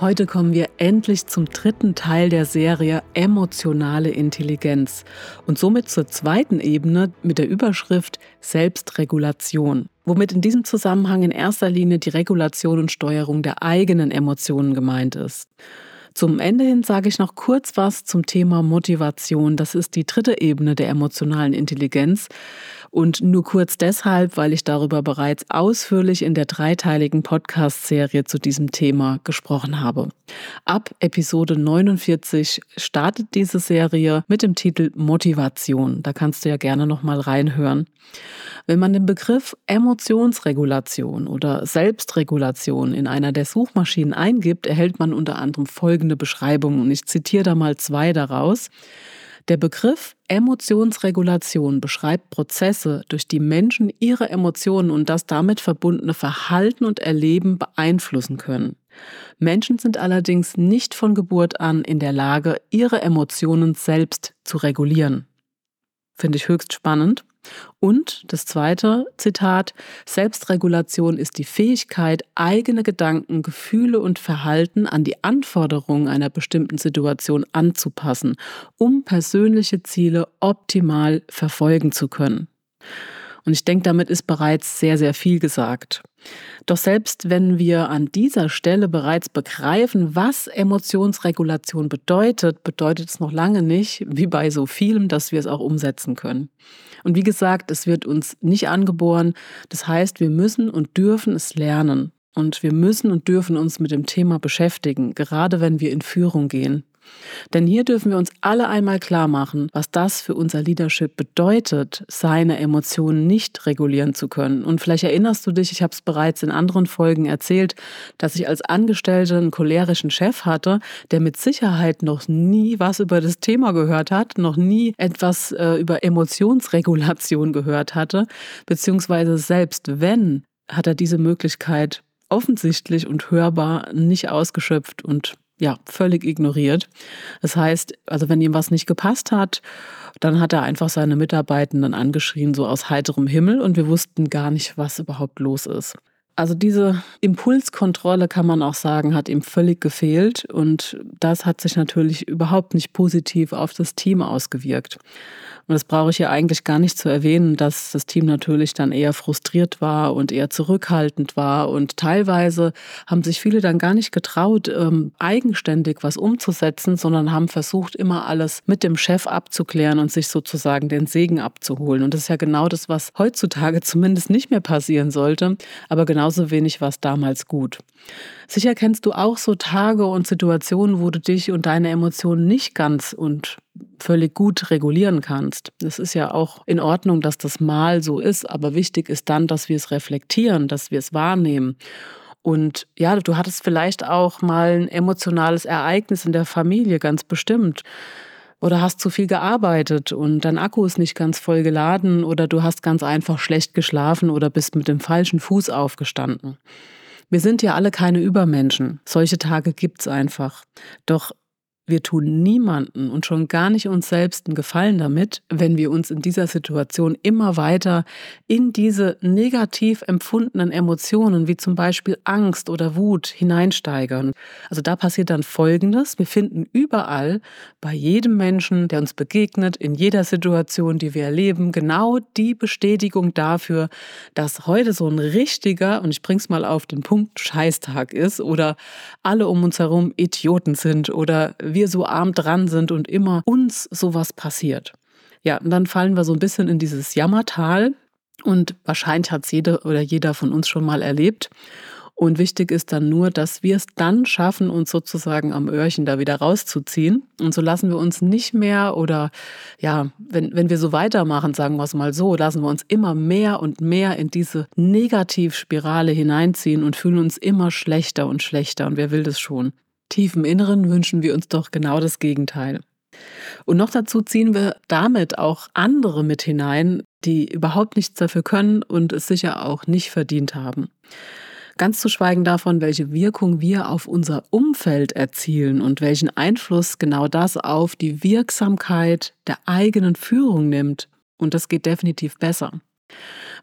Heute kommen wir endlich zum dritten Teil der Serie Emotionale Intelligenz und somit zur zweiten Ebene mit der Überschrift Selbstregulation, womit in diesem Zusammenhang in erster Linie die Regulation und Steuerung der eigenen Emotionen gemeint ist. Zum Ende hin sage ich noch kurz was zum Thema Motivation. Das ist die dritte Ebene der emotionalen Intelligenz. Und nur kurz deshalb, weil ich darüber bereits ausführlich in der dreiteiligen Podcast-Serie zu diesem Thema gesprochen habe. Ab Episode 49 startet diese Serie mit dem Titel Motivation. Da kannst du ja gerne nochmal reinhören. Wenn man den Begriff Emotionsregulation oder Selbstregulation in einer der Suchmaschinen eingibt, erhält man unter anderem folgende Beschreibung und ich zitiere da mal zwei daraus. Der Begriff Emotionsregulation beschreibt Prozesse, durch die Menschen ihre Emotionen und das damit verbundene Verhalten und Erleben beeinflussen können. Menschen sind allerdings nicht von Geburt an in der Lage, ihre Emotionen selbst zu regulieren. Finde ich höchst spannend. Und das zweite Zitat, Selbstregulation ist die Fähigkeit, eigene Gedanken, Gefühle und Verhalten an die Anforderungen einer bestimmten Situation anzupassen, um persönliche Ziele optimal verfolgen zu können. Und ich denke, damit ist bereits sehr, sehr viel gesagt. Doch selbst wenn wir an dieser Stelle bereits begreifen, was Emotionsregulation bedeutet, bedeutet es noch lange nicht, wie bei so vielem, dass wir es auch umsetzen können. Und wie gesagt, es wird uns nicht angeboren. Das heißt, wir müssen und dürfen es lernen. Und wir müssen und dürfen uns mit dem Thema beschäftigen, gerade wenn wir in Führung gehen. Denn hier dürfen wir uns alle einmal klar machen, was das für unser Leadership bedeutet, seine Emotionen nicht regulieren zu können. Und vielleicht erinnerst du dich, ich habe es bereits in anderen Folgen erzählt, dass ich als Angestellte einen cholerischen Chef hatte, der mit Sicherheit noch nie was über das Thema gehört hat, noch nie etwas äh, über Emotionsregulation gehört hatte, beziehungsweise selbst wenn, hat er diese Möglichkeit offensichtlich und hörbar nicht ausgeschöpft und ja, völlig ignoriert. Das heißt, also wenn ihm was nicht gepasst hat, dann hat er einfach seine Mitarbeitenden angeschrien, so aus heiterem Himmel, und wir wussten gar nicht, was überhaupt los ist. Also diese Impulskontrolle kann man auch sagen, hat ihm völlig gefehlt und das hat sich natürlich überhaupt nicht positiv auf das Team ausgewirkt. Und das brauche ich ja eigentlich gar nicht zu erwähnen, dass das Team natürlich dann eher frustriert war und eher zurückhaltend war. Und teilweise haben sich viele dann gar nicht getraut, ähm, eigenständig was umzusetzen, sondern haben versucht, immer alles mit dem Chef abzuklären und sich sozusagen den Segen abzuholen. Und das ist ja genau das, was heutzutage zumindest nicht mehr passieren sollte, aber genauso wenig war es damals gut. Sicher kennst du auch so Tage und Situationen, wo du dich und deine Emotionen nicht ganz und völlig gut regulieren kannst. Es ist ja auch in Ordnung, dass das mal so ist, aber wichtig ist dann, dass wir es reflektieren, dass wir es wahrnehmen. Und ja, du hattest vielleicht auch mal ein emotionales Ereignis in der Familie, ganz bestimmt. Oder hast zu viel gearbeitet und dein Akku ist nicht ganz voll geladen oder du hast ganz einfach schlecht geschlafen oder bist mit dem falschen Fuß aufgestanden. Wir sind ja alle keine Übermenschen. Solche Tage gibt's einfach. Doch wir tun niemanden und schon gar nicht uns selbst einen Gefallen damit, wenn wir uns in dieser Situation immer weiter in diese negativ empfundenen Emotionen wie zum Beispiel Angst oder Wut hineinsteigern. Also da passiert dann Folgendes. Wir finden überall bei jedem Menschen, der uns begegnet, in jeder Situation, die wir erleben, genau die Bestätigung dafür, dass heute so ein richtiger, und ich bring's mal auf den Punkt, Scheißtag ist oder alle um uns herum Idioten sind oder wir so arm dran sind und immer uns sowas passiert. Ja, und dann fallen wir so ein bisschen in dieses Jammertal und wahrscheinlich hat es jeder oder jeder von uns schon mal erlebt. Und wichtig ist dann nur, dass wir es dann schaffen, uns sozusagen am Öhrchen da wieder rauszuziehen. Und so lassen wir uns nicht mehr oder ja, wenn, wenn wir so weitermachen, sagen wir es mal so, lassen wir uns immer mehr und mehr in diese Negativspirale hineinziehen und fühlen uns immer schlechter und schlechter. Und wer will das schon? Tief im Inneren wünschen wir uns doch genau das Gegenteil. Und noch dazu ziehen wir damit auch andere mit hinein, die überhaupt nichts dafür können und es sicher auch nicht verdient haben. Ganz zu schweigen davon, welche Wirkung wir auf unser Umfeld erzielen und welchen Einfluss genau das auf die Wirksamkeit der eigenen Führung nimmt. Und das geht definitiv besser.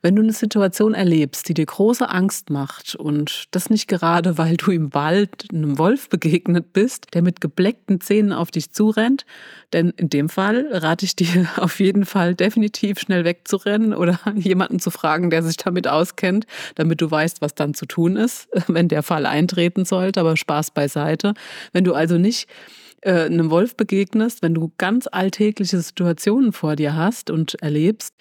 Wenn du eine Situation erlebst, die dir große Angst macht und das nicht gerade, weil du im Wald einem Wolf begegnet bist, der mit gebleckten Zähnen auf dich zurennt, denn in dem Fall rate ich dir auf jeden Fall definitiv schnell wegzurennen oder jemanden zu fragen, der sich damit auskennt, damit du weißt, was dann zu tun ist, wenn der Fall eintreten sollte, aber Spaß beiseite. Wenn du also nicht äh, einem Wolf begegnest, wenn du ganz alltägliche Situationen vor dir hast und erlebst,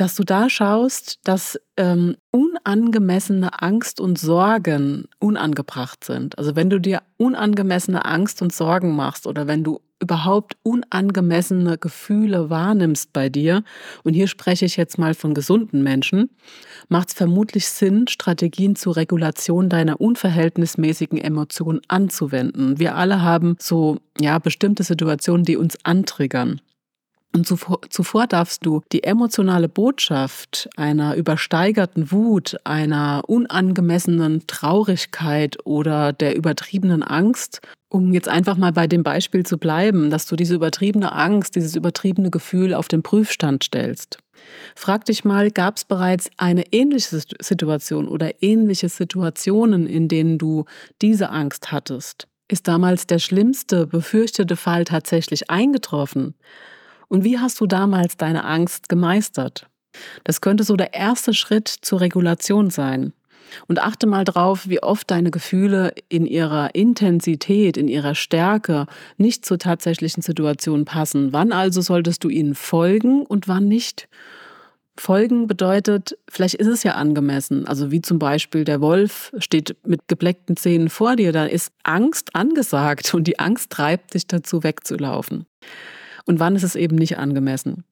dass du da schaust, dass ähm, unangemessene Angst und Sorgen unangebracht sind. Also wenn du dir unangemessene Angst und Sorgen machst oder wenn du überhaupt unangemessene Gefühle wahrnimmst bei dir, und hier spreche ich jetzt mal von gesunden Menschen, macht es vermutlich Sinn, Strategien zur Regulation deiner unverhältnismäßigen Emotionen anzuwenden. Wir alle haben so ja bestimmte Situationen, die uns antriggern. Und zuvor, zuvor darfst du die emotionale Botschaft einer übersteigerten Wut, einer unangemessenen Traurigkeit oder der übertriebenen Angst, um jetzt einfach mal bei dem Beispiel zu bleiben, dass du diese übertriebene Angst, dieses übertriebene Gefühl auf den Prüfstand stellst. Frag dich mal, gab es bereits eine ähnliche Situation oder ähnliche Situationen, in denen du diese Angst hattest? Ist damals der schlimmste befürchtete Fall tatsächlich eingetroffen? Und wie hast du damals deine Angst gemeistert? Das könnte so der erste Schritt zur Regulation sein. Und achte mal drauf, wie oft deine Gefühle in ihrer Intensität, in ihrer Stärke nicht zur tatsächlichen Situation passen. Wann also solltest du ihnen folgen und wann nicht? Folgen bedeutet, vielleicht ist es ja angemessen. Also wie zum Beispiel der Wolf steht mit gebleckten Zähnen vor dir, da ist Angst angesagt und die Angst treibt dich dazu wegzulaufen und wann ist es eben nicht angemessen.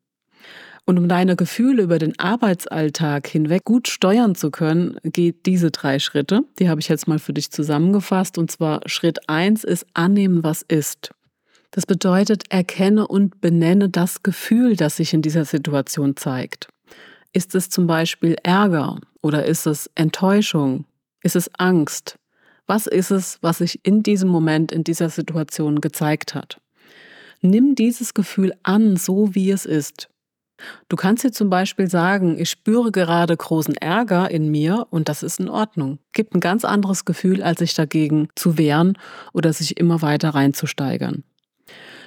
Und um deine Gefühle über den Arbeitsalltag hinweg gut steuern zu können, geht diese drei Schritte. Die habe ich jetzt mal für dich zusammengefasst. Und zwar Schritt eins ist annehmen, was ist. Das bedeutet, erkenne und benenne das Gefühl, das sich in dieser Situation zeigt. Ist es zum Beispiel Ärger oder ist es Enttäuschung? Ist es Angst? Was ist es, was sich in diesem Moment, in dieser Situation gezeigt hat? Nimm dieses Gefühl an, so wie es ist. Du kannst dir zum Beispiel sagen, ich spüre gerade großen Ärger in mir und das ist in Ordnung. Gibt ein ganz anderes Gefühl, als sich dagegen zu wehren oder sich immer weiter reinzusteigern.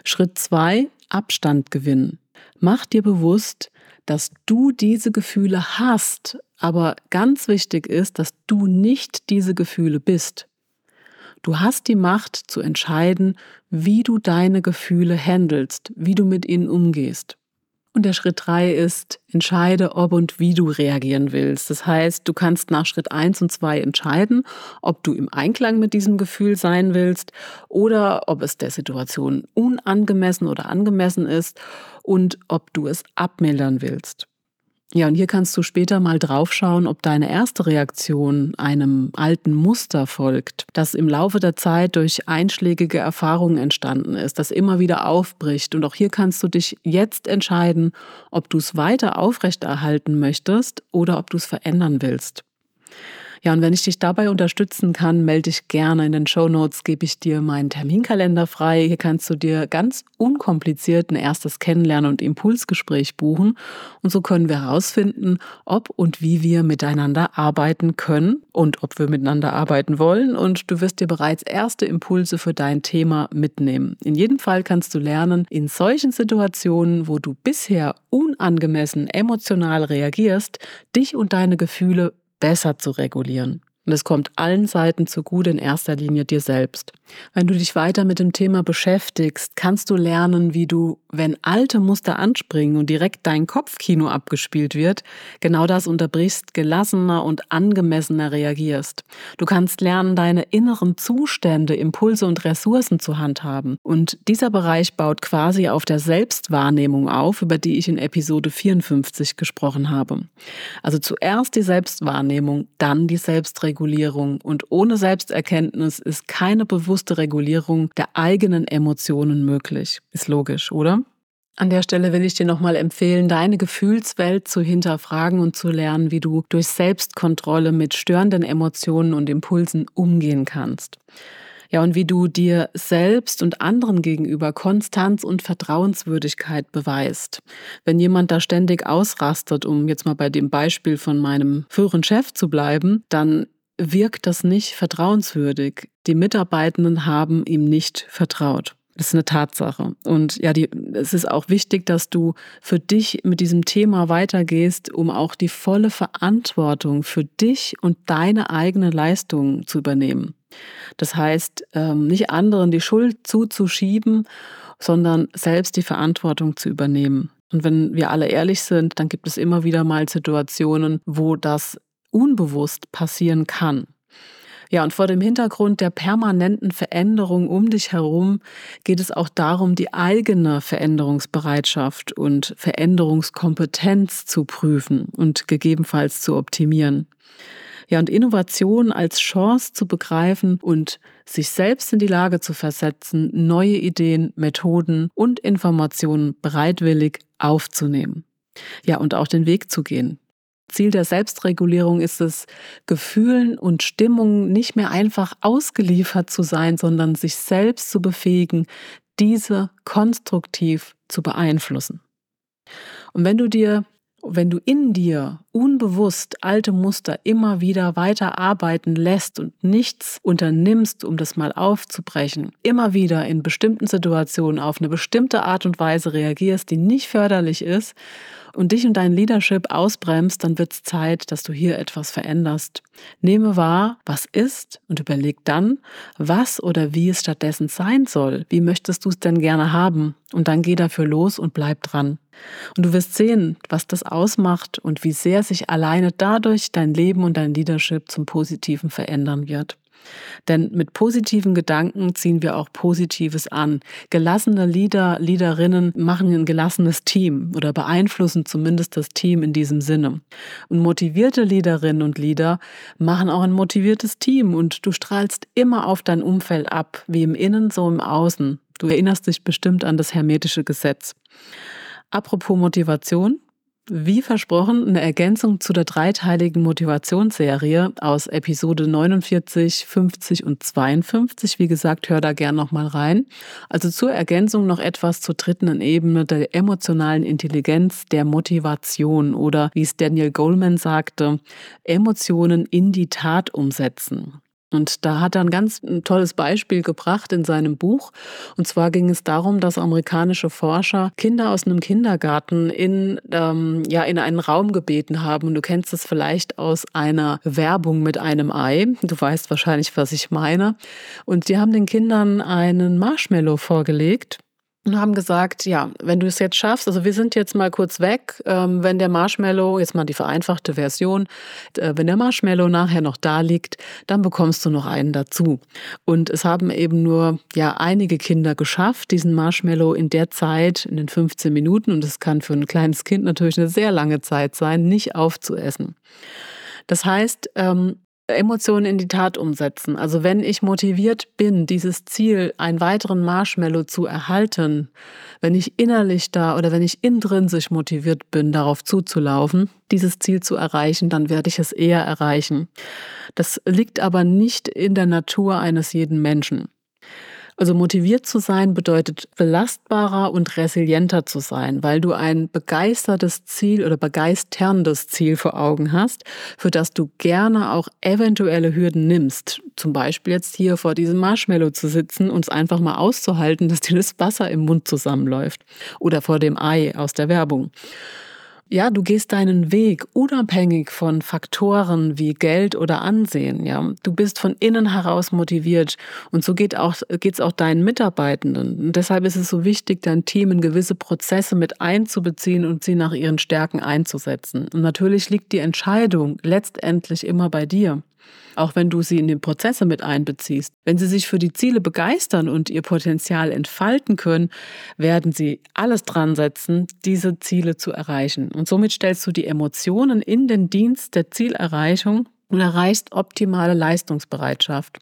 Schritt zwei: Abstand gewinnen. Mach dir bewusst, dass du diese Gefühle hast, aber ganz wichtig ist, dass du nicht diese Gefühle bist. Du hast die Macht zu entscheiden, wie du deine Gefühle handelst, wie du mit ihnen umgehst. Und der Schritt drei ist, entscheide, ob und wie du reagieren willst. Das heißt, du kannst nach Schritt eins und zwei entscheiden, ob du im Einklang mit diesem Gefühl sein willst oder ob es der Situation unangemessen oder angemessen ist und ob du es abmildern willst. Ja, und hier kannst du später mal draufschauen, ob deine erste Reaktion einem alten Muster folgt, das im Laufe der Zeit durch einschlägige Erfahrungen entstanden ist, das immer wieder aufbricht. Und auch hier kannst du dich jetzt entscheiden, ob du es weiter aufrechterhalten möchtest oder ob du es verändern willst. Ja, und wenn ich dich dabei unterstützen kann, melde dich gerne. In den Show Notes gebe ich dir meinen Terminkalender frei. Hier kannst du dir ganz unkompliziert ein erstes Kennenlernen und Impulsgespräch buchen. Und so können wir herausfinden, ob und wie wir miteinander arbeiten können und ob wir miteinander arbeiten wollen. Und du wirst dir bereits erste Impulse für dein Thema mitnehmen. In jedem Fall kannst du lernen, in solchen Situationen, wo du bisher unangemessen emotional reagierst, dich und deine Gefühle besser zu regulieren. Und es kommt allen Seiten zugute, in erster Linie dir selbst. Wenn du dich weiter mit dem Thema beschäftigst, kannst du lernen, wie du, wenn alte Muster anspringen und direkt dein Kopfkino abgespielt wird, genau das unterbrichst, gelassener und angemessener reagierst. Du kannst lernen, deine inneren Zustände, Impulse und Ressourcen zu handhaben. Und dieser Bereich baut quasi auf der Selbstwahrnehmung auf, über die ich in Episode 54 gesprochen habe. Also zuerst die Selbstwahrnehmung, dann die Selbstregulierung. Und ohne Selbsterkenntnis ist keine bewusste Regulierung der eigenen Emotionen möglich. Ist logisch, oder? An der Stelle will ich dir nochmal empfehlen, deine Gefühlswelt zu hinterfragen und zu lernen, wie du durch Selbstkontrolle mit störenden Emotionen und Impulsen umgehen kannst. Ja, und wie du dir selbst und anderen gegenüber Konstanz und Vertrauenswürdigkeit beweist. Wenn jemand da ständig ausrastet, um jetzt mal bei dem Beispiel von meinem früheren Chef zu bleiben, dann wirkt das nicht vertrauenswürdig. Die Mitarbeitenden haben ihm nicht vertraut. Das ist eine Tatsache. Und ja, die, es ist auch wichtig, dass du für dich mit diesem Thema weitergehst, um auch die volle Verantwortung für dich und deine eigene Leistung zu übernehmen. Das heißt, ähm, nicht anderen die Schuld zuzuschieben, sondern selbst die Verantwortung zu übernehmen. Und wenn wir alle ehrlich sind, dann gibt es immer wieder mal Situationen, wo das unbewusst passieren kann. Ja, und vor dem Hintergrund der permanenten Veränderung um dich herum geht es auch darum, die eigene Veränderungsbereitschaft und Veränderungskompetenz zu prüfen und gegebenenfalls zu optimieren. Ja, und Innovation als Chance zu begreifen und sich selbst in die Lage zu versetzen, neue Ideen, Methoden und Informationen bereitwillig aufzunehmen. Ja, und auch den Weg zu gehen. Ziel der Selbstregulierung ist es, Gefühlen und Stimmungen nicht mehr einfach ausgeliefert zu sein, sondern sich selbst zu befähigen, diese konstruktiv zu beeinflussen. Und wenn du dir, wenn du in dir unbewusst alte Muster immer wieder weiter arbeiten lässt und nichts unternimmst, um das mal aufzubrechen, immer wieder in bestimmten Situationen auf eine bestimmte Art und Weise reagierst, die nicht förderlich ist und dich und dein Leadership ausbremst, dann wird es Zeit, dass du hier etwas veränderst. Nehme wahr, was ist und überleg dann, was oder wie es stattdessen sein soll. Wie möchtest du es denn gerne haben? Und dann geh dafür los und bleib dran. Und du wirst sehen, was das ausmacht und wie sehr sich alleine dadurch dein Leben und dein Leadership zum Positiven verändern wird. Denn mit positiven Gedanken ziehen wir auch Positives an. Gelassene Leader, Leaderinnen machen ein gelassenes Team oder beeinflussen zumindest das Team in diesem Sinne. Und motivierte Leaderinnen und Leader machen auch ein motiviertes Team und du strahlst immer auf dein Umfeld ab, wie im Innen, so im Außen. Du erinnerst dich bestimmt an das hermetische Gesetz. Apropos Motivation, wie versprochen, eine Ergänzung zu der dreiteiligen Motivationsserie aus Episode 49, 50 und 52. Wie gesagt, hör da gern nochmal rein. Also zur Ergänzung noch etwas zur dritten Ebene der emotionalen Intelligenz, der Motivation oder wie es Daniel Goleman sagte, Emotionen in die Tat umsetzen. Und da hat er ein ganz tolles Beispiel gebracht in seinem Buch. Und zwar ging es darum, dass amerikanische Forscher Kinder aus einem Kindergarten in, ähm, ja, in einen Raum gebeten haben. Und du kennst es vielleicht aus einer Werbung mit einem Ei. Du weißt wahrscheinlich, was ich meine. Und die haben den Kindern einen Marshmallow vorgelegt und haben gesagt, ja, wenn du es jetzt schaffst, also wir sind jetzt mal kurz weg, ähm, wenn der Marshmallow, jetzt mal die vereinfachte Version, äh, wenn der Marshmallow nachher noch da liegt, dann bekommst du noch einen dazu. Und es haben eben nur ja einige Kinder geschafft, diesen Marshmallow in der Zeit, in den 15 Minuten, und es kann für ein kleines Kind natürlich eine sehr lange Zeit sein, nicht aufzuessen. Das heißt, ähm, Emotionen in die Tat umsetzen. Also wenn ich motiviert bin, dieses Ziel, einen weiteren Marshmallow zu erhalten, wenn ich innerlich da oder wenn ich intrinsisch motiviert bin, darauf zuzulaufen, dieses Ziel zu erreichen, dann werde ich es eher erreichen. Das liegt aber nicht in der Natur eines jeden Menschen. Also motiviert zu sein bedeutet belastbarer und resilienter zu sein, weil du ein begeistertes Ziel oder begeisterndes Ziel vor Augen hast, für das du gerne auch eventuelle Hürden nimmst. Zum Beispiel jetzt hier vor diesem Marshmallow zu sitzen und es einfach mal auszuhalten, dass dir das Wasser im Mund zusammenläuft. Oder vor dem Ei aus der Werbung. Ja, du gehst deinen Weg unabhängig von Faktoren wie Geld oder Ansehen. Ja, du bist von innen heraus motiviert und so geht auch geht's auch deinen Mitarbeitenden. Und deshalb ist es so wichtig, dein Team in gewisse Prozesse mit einzubeziehen und sie nach ihren Stärken einzusetzen. Und natürlich liegt die Entscheidung letztendlich immer bei dir auch wenn du sie in den Prozesse mit einbeziehst. Wenn sie sich für die Ziele begeistern und ihr Potenzial entfalten können, werden sie alles dran setzen, diese Ziele zu erreichen. Und somit stellst du die Emotionen in den Dienst der Zielerreichung und erreichst optimale Leistungsbereitschaft.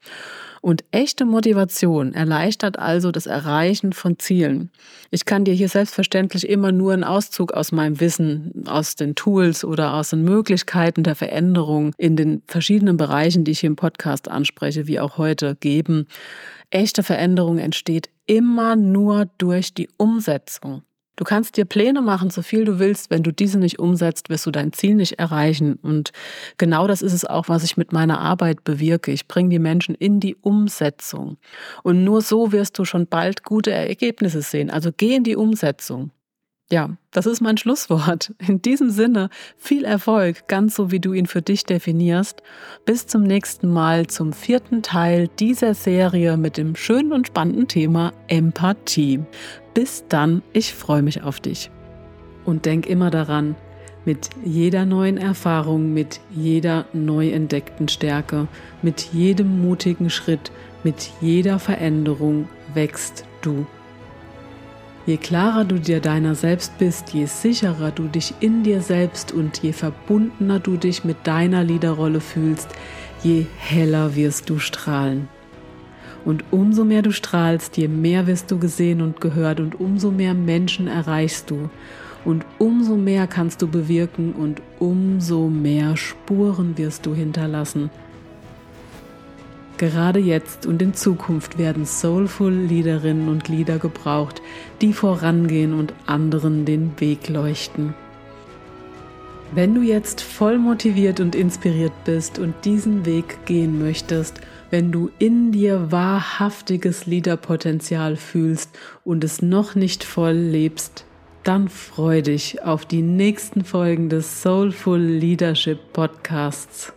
Und echte Motivation erleichtert also das Erreichen von Zielen. Ich kann dir hier selbstverständlich immer nur einen Auszug aus meinem Wissen, aus den Tools oder aus den Möglichkeiten der Veränderung in den verschiedenen Bereichen, die ich hier im Podcast anspreche, wie auch heute, geben. Echte Veränderung entsteht immer nur durch die Umsetzung. Du kannst dir Pläne machen, so viel du willst. Wenn du diese nicht umsetzt, wirst du dein Ziel nicht erreichen. Und genau das ist es auch, was ich mit meiner Arbeit bewirke. Ich bringe die Menschen in die Umsetzung. Und nur so wirst du schon bald gute Ergebnisse sehen. Also geh in die Umsetzung. Ja, das ist mein Schlusswort. In diesem Sinne, viel Erfolg, ganz so wie du ihn für dich definierst. Bis zum nächsten Mal zum vierten Teil dieser Serie mit dem schönen und spannenden Thema Empathie. Bis dann, ich freue mich auf dich. Und denk immer daran, mit jeder neuen Erfahrung, mit jeder neu entdeckten Stärke, mit jedem mutigen Schritt, mit jeder Veränderung wächst du. Je klarer du dir deiner selbst bist, je sicherer du dich in dir selbst und je verbundener du dich mit deiner Liederrolle fühlst, je heller wirst du strahlen. Und umso mehr du strahlst, je mehr wirst du gesehen und gehört und umso mehr Menschen erreichst du. Und umso mehr kannst du bewirken und umso mehr Spuren wirst du hinterlassen. Gerade jetzt und in Zukunft werden soulful Liederinnen und Lieder gebraucht, die vorangehen und anderen den Weg leuchten. Wenn du jetzt voll motiviert und inspiriert bist und diesen Weg gehen möchtest, wenn du in dir wahrhaftiges Liederpotenzial fühlst und es noch nicht voll lebst, dann freu dich auf die nächsten Folgen des Soulful Leadership Podcasts.